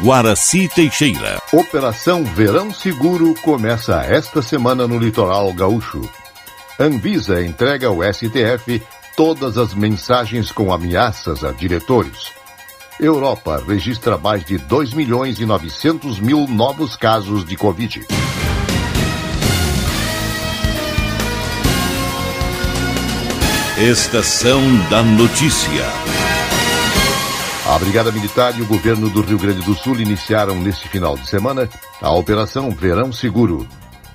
Guaraci Teixeira. Operação Verão Seguro começa esta semana no litoral gaúcho. Anvisa entrega ao STF todas as mensagens com ameaças a diretores. Europa registra mais de 2 milhões e 900 mil novos casos de Covid. Estação da Notícia. A Brigada Militar e o governo do Rio Grande do Sul iniciaram neste final de semana a Operação Verão Seguro.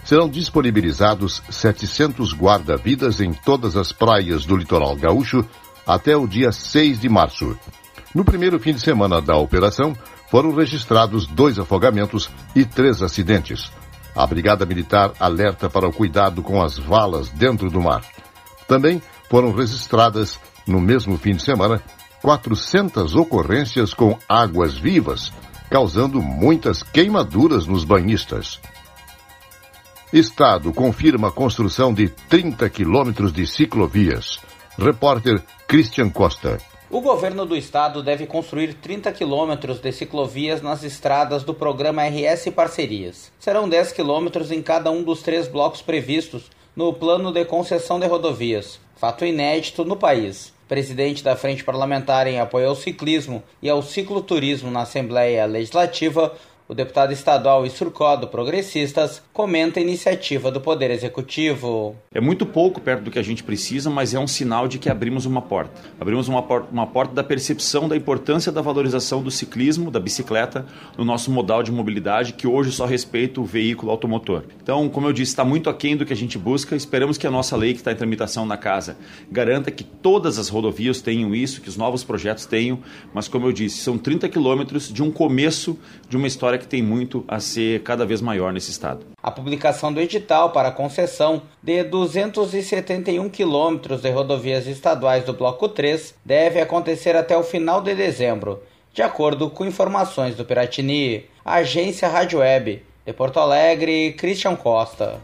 Serão disponibilizados 700 guarda-vidas em todas as praias do litoral gaúcho até o dia 6 de março. No primeiro fim de semana da operação, foram registrados dois afogamentos e três acidentes. A Brigada Militar alerta para o cuidado com as valas dentro do mar. Também foram registradas, no mesmo fim de semana, 400 ocorrências com águas vivas, causando muitas queimaduras nos banhistas. Estado confirma a construção de 30 quilômetros de ciclovias. Repórter Christian Costa. O governo do estado deve construir 30 quilômetros de ciclovias nas estradas do programa RS Parcerias. Serão 10 quilômetros em cada um dos três blocos previstos no plano de concessão de rodovias fato inédito no país. Presidente da Frente Parlamentar em apoio ao ciclismo e ao cicloturismo na Assembleia Legislativa, o deputado estadual Issurcó do Progressistas comenta a iniciativa do Poder Executivo. É muito pouco perto do que a gente precisa, mas é um sinal de que abrimos uma porta. Abrimos uma, porta, uma porta da percepção da importância da valorização do ciclismo, da bicicleta, no nosso modal de mobilidade, que hoje só respeita o veículo automotor. Então, como eu disse, está muito aquém do que a gente busca. Esperamos que a nossa lei que está em tramitação na casa garanta que todas as rodovias tenham isso, que os novos projetos tenham, mas como eu disse, são 30 quilômetros de um começo de uma história que tem muito a ser cada vez maior nesse estado. A publicação do edital para a concessão de 271 quilômetros de rodovias estaduais do Bloco 3 deve acontecer até o final de dezembro, de acordo com informações do Piratini, agência Rádio Web. De Porto Alegre, Christian Costa.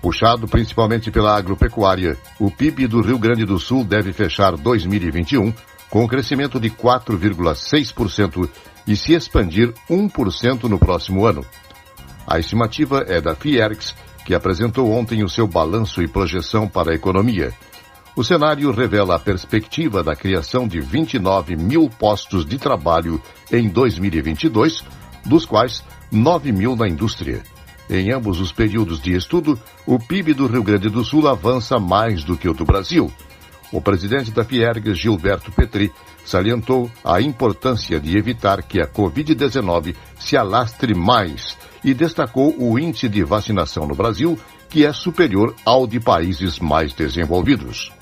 Puxado principalmente pela agropecuária, o PIB do Rio Grande do Sul deve fechar 2021 com um crescimento de 4,6% e se expandir 1% no próximo ano. A estimativa é da Fiergs, que apresentou ontem o seu balanço e projeção para a economia. O cenário revela a perspectiva da criação de 29 mil postos de trabalho em 2022, dos quais 9 mil na indústria. Em ambos os períodos de estudo, o PIB do Rio Grande do Sul avança mais do que o do Brasil. O presidente da Fiergs, Gilberto Petri, salientou a importância de evitar que a Covid-19 se alastre mais e destacou o índice de vacinação no Brasil, que é superior ao de países mais desenvolvidos.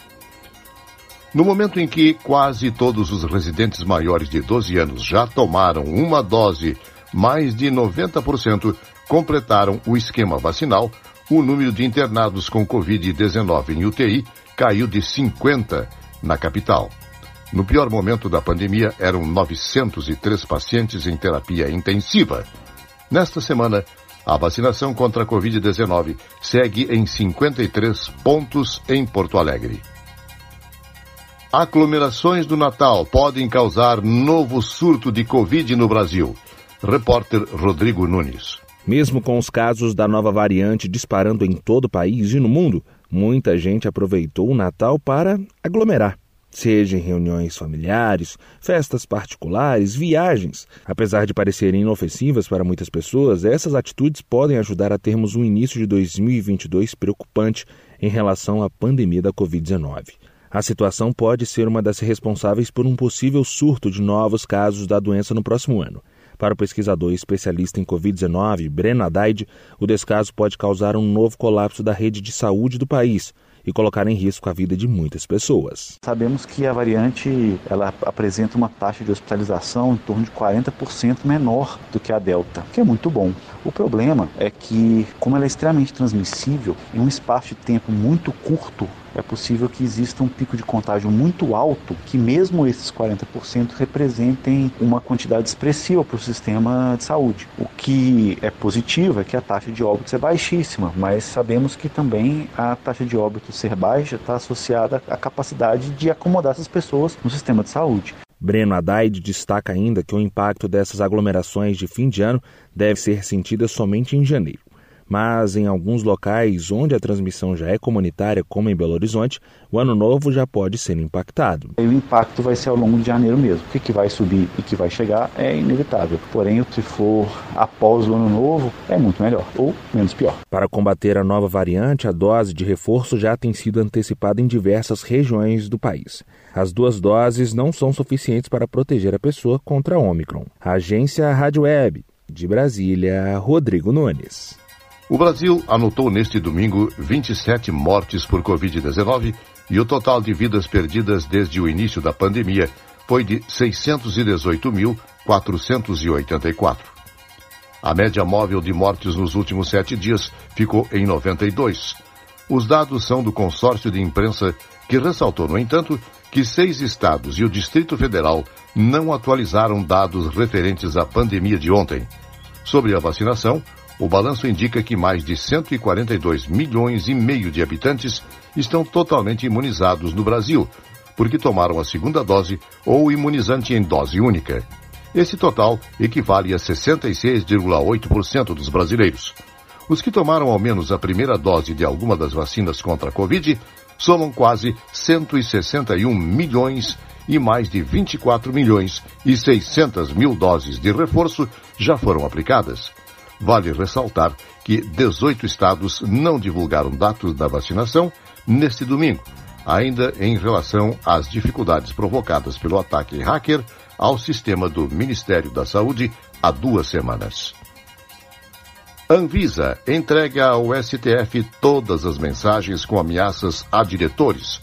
No momento em que quase todos os residentes maiores de 12 anos já tomaram uma dose, mais de 90% completaram o esquema vacinal, o número de internados com Covid-19 em UTI caiu de 50 na capital. No pior momento da pandemia, eram 903 pacientes em terapia intensiva. Nesta semana, a vacinação contra a Covid-19 segue em 53 pontos em Porto Alegre. Aglomerações do Natal podem causar novo surto de Covid no Brasil. Repórter Rodrigo Nunes. Mesmo com os casos da nova variante disparando em todo o país e no mundo, muita gente aproveitou o Natal para aglomerar seja em reuniões familiares, festas particulares, viagens. Apesar de parecerem inofensivas para muitas pessoas, essas atitudes podem ajudar a termos um início de 2022 preocupante em relação à pandemia da Covid-19. A situação pode ser uma das responsáveis por um possível surto de novos casos da doença no próximo ano. Para o pesquisador e especialista em Covid-19, Breno Haddad, o descaso pode causar um novo colapso da rede de saúde do país, e colocar em risco a vida de muitas pessoas. Sabemos que a variante ela apresenta uma taxa de hospitalização em torno de 40% menor do que a Delta, que é muito bom. O problema é que, como ela é extremamente transmissível, em um espaço de tempo muito curto, é possível que exista um pico de contágio muito alto, que mesmo esses 40% representem uma quantidade expressiva para o sistema de saúde. O que é positivo é que a taxa de óbitos é baixíssima, mas sabemos que também a taxa de óbitos ser baixa está associada à capacidade de acomodar essas pessoas no sistema de saúde. Breno Haddad destaca ainda que o impacto dessas aglomerações de fim de ano deve ser sentido somente em janeiro mas em alguns locais onde a transmissão já é comunitária, como em Belo Horizonte, o ano novo já pode ser impactado. O impacto vai ser ao longo de janeiro mesmo. O que, vai subir e que vai chegar é inevitável. Porém, se for após o ano novo, é muito melhor ou menos pior. Para combater a nova variante, a dose de reforço já tem sido antecipada em diversas regiões do país. As duas doses não são suficientes para proteger a pessoa contra a Omicron. A agência Rádio Web, de Brasília, Rodrigo Nunes. O Brasil anotou neste domingo 27 mortes por Covid-19 e o total de vidas perdidas desde o início da pandemia foi de 618.484. A média móvel de mortes nos últimos sete dias ficou em 92. Os dados são do consórcio de imprensa, que ressaltou, no entanto, que seis estados e o Distrito Federal não atualizaram dados referentes à pandemia de ontem. Sobre a vacinação, o balanço indica que mais de 142 milhões e meio de habitantes estão totalmente imunizados no Brasil, porque tomaram a segunda dose ou imunizante em dose única. Esse total equivale a 66,8% dos brasileiros. Os que tomaram ao menos a primeira dose de alguma das vacinas contra a Covid somam quase 161 milhões e mais de 24 milhões e 600 mil doses de reforço já foram aplicadas. Vale ressaltar que 18 estados não divulgaram dados da vacinação neste domingo, ainda em relação às dificuldades provocadas pelo ataque hacker ao sistema do Ministério da Saúde há duas semanas. Anvisa entrega ao STF todas as mensagens com ameaças a diretores.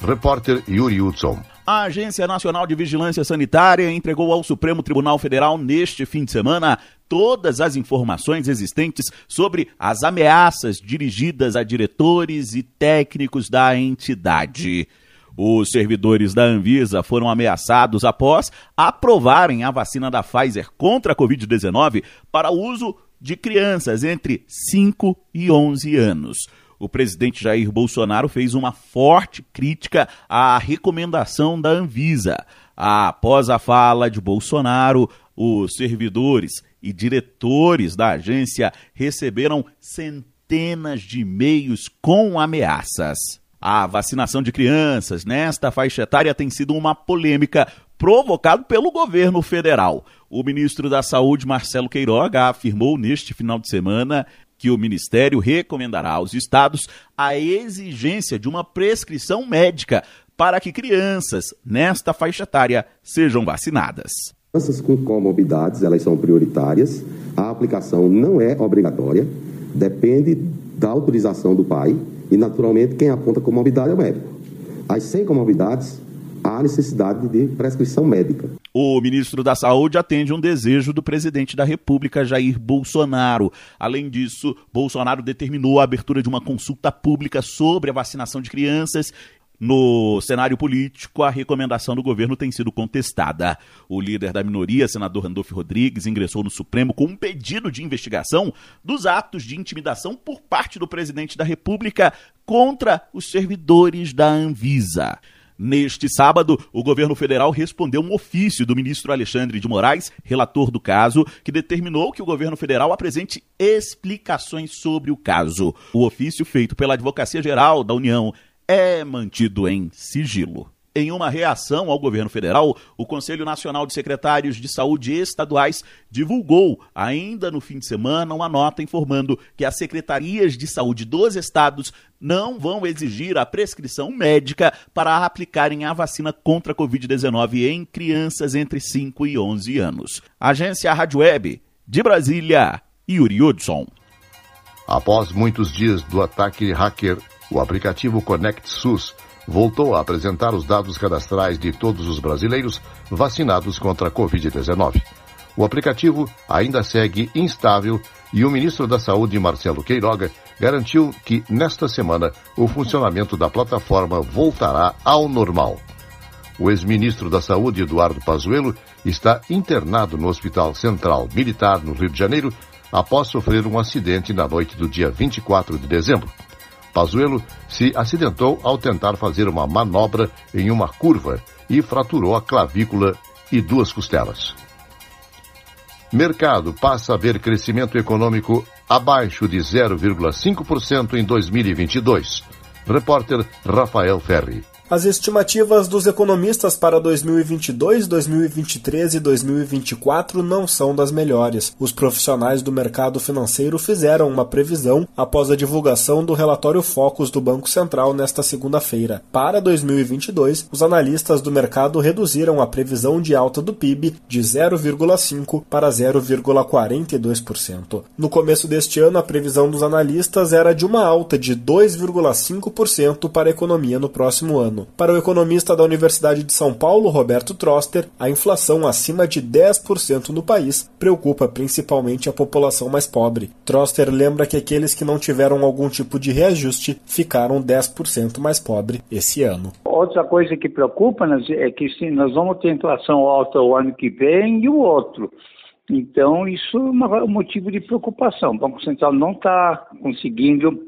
Repórter Yuri Hudson. A Agência Nacional de Vigilância Sanitária entregou ao Supremo Tribunal Federal neste fim de semana todas as informações existentes sobre as ameaças dirigidas a diretores e técnicos da entidade. Os servidores da Anvisa foram ameaçados após aprovarem a vacina da Pfizer contra a Covid-19 para uso de crianças entre 5 e 11 anos o presidente Jair Bolsonaro fez uma forte crítica à recomendação da Anvisa. Após a fala de Bolsonaro, os servidores e diretores da agência receberam centenas de e-mails com ameaças. A vacinação de crianças nesta faixa etária tem sido uma polêmica provocada pelo governo federal. O ministro da Saúde, Marcelo Queiroga, afirmou neste final de semana que o Ministério recomendará aos estados a exigência de uma prescrição médica para que crianças nesta faixa etária sejam vacinadas. Crianças com comorbidades, elas são prioritárias. A aplicação não é obrigatória, depende da autorização do pai e, naturalmente, quem aponta comorbidade é o médico. As sem comorbidades há necessidade de prescrição médica. O ministro da Saúde atende um desejo do presidente da República, Jair Bolsonaro. Além disso, Bolsonaro determinou a abertura de uma consulta pública sobre a vacinação de crianças no cenário político, a recomendação do governo tem sido contestada. O líder da minoria, senador Randolfo Rodrigues, ingressou no Supremo com um pedido de investigação dos atos de intimidação por parte do presidente da República contra os servidores da Anvisa. Neste sábado, o governo federal respondeu um ofício do ministro Alexandre de Moraes, relator do caso, que determinou que o governo federal apresente explicações sobre o caso. O ofício feito pela Advocacia Geral da União é mantido em sigilo. Em uma reação ao governo federal, o Conselho Nacional de Secretários de Saúde Estaduais divulgou, ainda no fim de semana, uma nota informando que as secretarias de saúde dos estados não vão exigir a prescrição médica para aplicarem a vacina contra a Covid-19 em crianças entre 5 e 11 anos. Agência Rádio Web, de Brasília, Yuri Hudson. Após muitos dias do ataque hacker, o aplicativo Conect SUS voltou a apresentar os dados cadastrais de todos os brasileiros vacinados contra a Covid-19. O aplicativo ainda segue instável e o ministro da Saúde, Marcelo Queiroga, garantiu que nesta semana o funcionamento da plataforma voltará ao normal. O ex-ministro da Saúde, Eduardo Pazuello, está internado no Hospital Central Militar, no Rio de Janeiro, após sofrer um acidente na noite do dia 24 de dezembro. Pazuello se acidentou ao tentar fazer uma manobra em uma curva e fraturou a clavícula e duas costelas. Mercado passa a ver crescimento econômico abaixo de 0,5% em 2022. Repórter Rafael Ferri. As estimativas dos economistas para 2022, 2023 e 2024 não são das melhores. Os profissionais do mercado financeiro fizeram uma previsão após a divulgação do relatório Focus do Banco Central nesta segunda-feira. Para 2022, os analistas do mercado reduziram a previsão de alta do PIB de 0,5 para 0,42%. No começo deste ano, a previsão dos analistas era de uma alta de 2,5% para a economia no próximo ano ano. Para o economista da Universidade de São Paulo, Roberto Troster, a inflação acima de 10% no país preocupa principalmente a população mais pobre. Troster lembra que aqueles que não tiveram algum tipo de reajuste ficaram 10% mais pobres esse ano. Outra coisa que preocupa é que sim, nós vamos ter inflação alta o ano que vem e o outro. Então, isso é um motivo de preocupação. O Banco Central não está conseguindo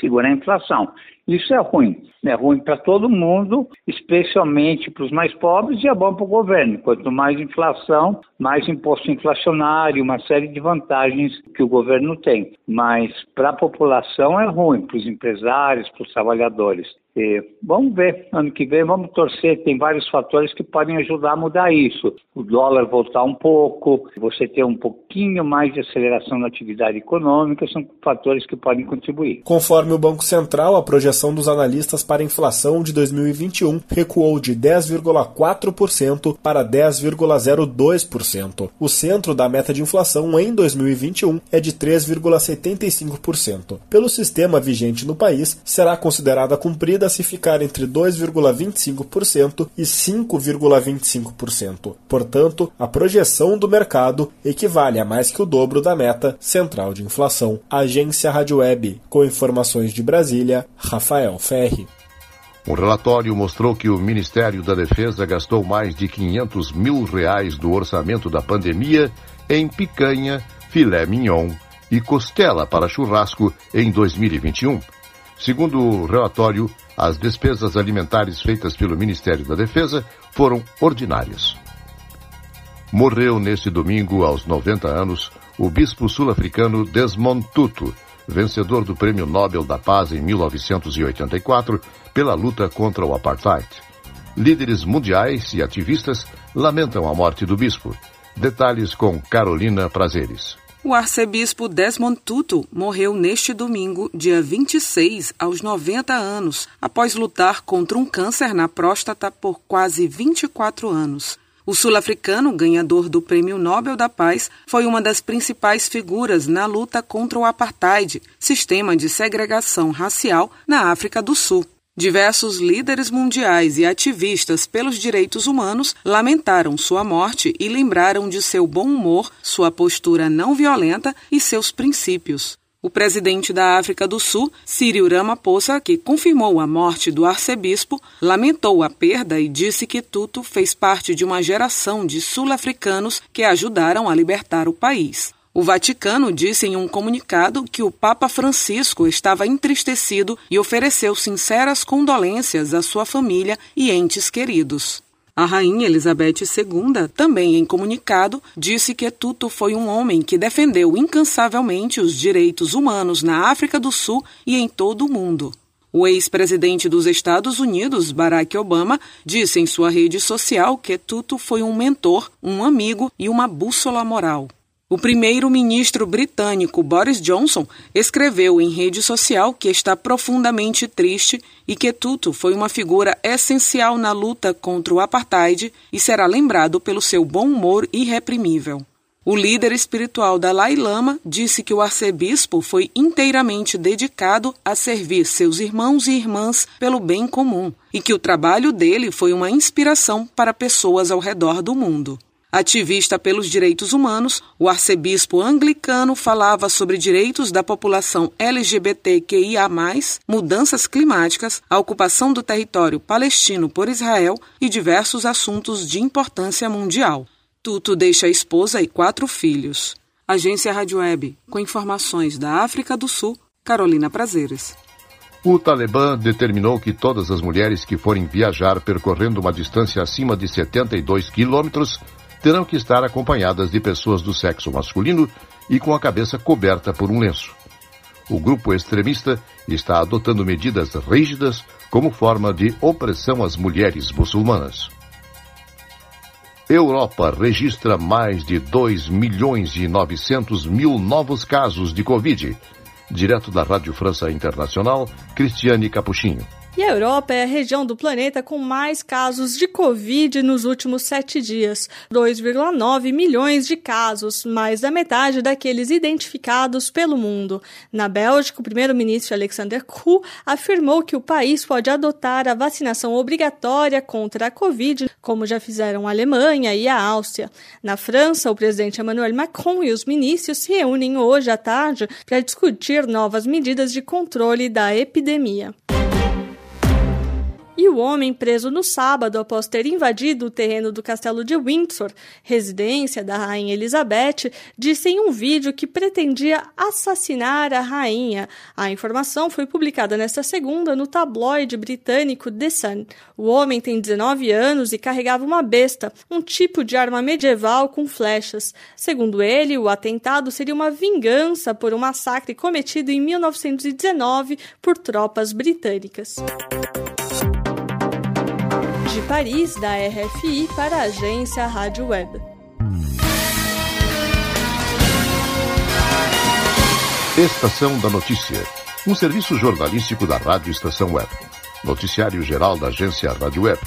segurar a inflação. Isso é ruim. É ruim para todo mundo, especialmente para os mais pobres, e é bom para o governo. Quanto mais inflação, mais imposto inflacionário, uma série de vantagens que o governo tem. Mas para a população é ruim, para os empresários, para os trabalhadores. E vamos ver, ano que vem vamos torcer, tem vários fatores que podem ajudar a mudar isso. O dólar voltar um pouco, você ter um pouquinho mais de aceleração na atividade econômica, são fatores que podem contribuir. Conforme o Banco Central, a projeção dos analistas para a inflação de 2021 recuou de 10,4% para 10,02%. O centro da meta de inflação em 2021 é de 3,75%. Pelo sistema vigente no país, será considerada cumprida se ficar entre 2,25% e 5,25%. Portanto, a projeção do mercado equivale a mais que o dobro da meta central de inflação. Agência Rádio Web, com informações de Brasília, Rafael Ferri. Um relatório mostrou que o Ministério da Defesa gastou mais de 500 mil reais do orçamento da pandemia em picanha, filé mignon e costela para churrasco em 2021. Segundo o relatório, as despesas alimentares feitas pelo Ministério da Defesa foram ordinárias. Morreu neste domingo, aos 90 anos, o bispo sul-africano Desmond Tutu, vencedor do Prêmio Nobel da Paz em 1984 pela luta contra o apartheid. Líderes mundiais e ativistas lamentam a morte do bispo. Detalhes com Carolina Prazeres. O arcebispo Desmond Tutu morreu neste domingo, dia 26, aos 90 anos, após lutar contra um câncer na próstata por quase 24 anos. O sul-africano, ganhador do Prêmio Nobel da Paz, foi uma das principais figuras na luta contra o apartheid, sistema de segregação racial na África do Sul. Diversos líderes mundiais e ativistas pelos direitos humanos lamentaram sua morte e lembraram de seu bom humor, sua postura não violenta e seus princípios. O presidente da África do Sul, Cyril Ramaphosa, que confirmou a morte do arcebispo, lamentou a perda e disse que Tutu fez parte de uma geração de sul-africanos que ajudaram a libertar o país. O Vaticano disse em um comunicado que o Papa Francisco estava entristecido e ofereceu sinceras condolências à sua família e entes queridos. A rainha Elizabeth II, também em comunicado, disse que Tuto foi um homem que defendeu incansavelmente os direitos humanos na África do Sul e em todo o mundo. O ex-presidente dos Estados Unidos, Barack Obama, disse em sua rede social que Tuto foi um mentor, um amigo e uma bússola moral. O primeiro-ministro britânico Boris Johnson escreveu em rede social que está profundamente triste e que Tutu foi uma figura essencial na luta contra o apartheid e será lembrado pelo seu bom humor irreprimível. O líder espiritual Dalai Lama disse que o arcebispo foi inteiramente dedicado a servir seus irmãos e irmãs pelo bem comum e que o trabalho dele foi uma inspiração para pessoas ao redor do mundo. Ativista pelos direitos humanos, o arcebispo anglicano falava sobre direitos da população LGBTQIA, mudanças climáticas, a ocupação do território palestino por Israel e diversos assuntos de importância mundial. Tuto deixa a esposa e quatro filhos. Agência Rádio Web, com informações da África do Sul, Carolina Prazeres. O Talibã determinou que todas as mulheres que forem viajar percorrendo uma distância acima de 72 quilômetros terão que estar acompanhadas de pessoas do sexo masculino e com a cabeça coberta por um lenço. O grupo extremista está adotando medidas rígidas como forma de opressão às mulheres muçulmanas. Europa registra mais de 2 milhões e 900 mil novos casos de Covid. Direto da Rádio França Internacional, Cristiane Capuchinho. E a Europa é a região do planeta com mais casos de Covid nos últimos sete dias. 2,9 milhões de casos, mais da metade daqueles identificados pelo mundo. Na Bélgica, o primeiro-ministro Alexander Kuh afirmou que o país pode adotar a vacinação obrigatória contra a Covid, como já fizeram a Alemanha e a Áustria. Na França, o presidente Emmanuel Macron e os ministros se reúnem hoje à tarde para discutir novas medidas de controle da epidemia e o homem preso no sábado após ter invadido o terreno do castelo de Windsor, residência da rainha Elizabeth, disse em um vídeo que pretendia assassinar a rainha. A informação foi publicada nesta segunda no tabloide britânico The Sun. O homem tem 19 anos e carregava uma besta, um tipo de arma medieval com flechas. Segundo ele, o atentado seria uma vingança por um massacre cometido em 1919 por tropas britânicas. De Paris, da RFI para a agência Rádio Web. Estação da Notícia, um serviço jornalístico da Rádio Estação Web. Noticiário geral da agência Rádio Web.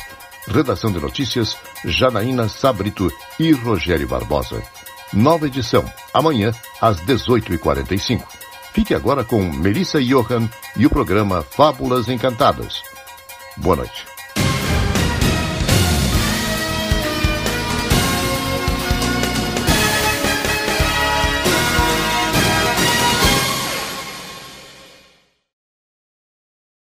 Redação de notícias, Janaína Sabrito e Rogério Barbosa. Nova edição, amanhã, às 18h45. Fique agora com Melissa Johan e o programa Fábulas Encantadas. Boa noite.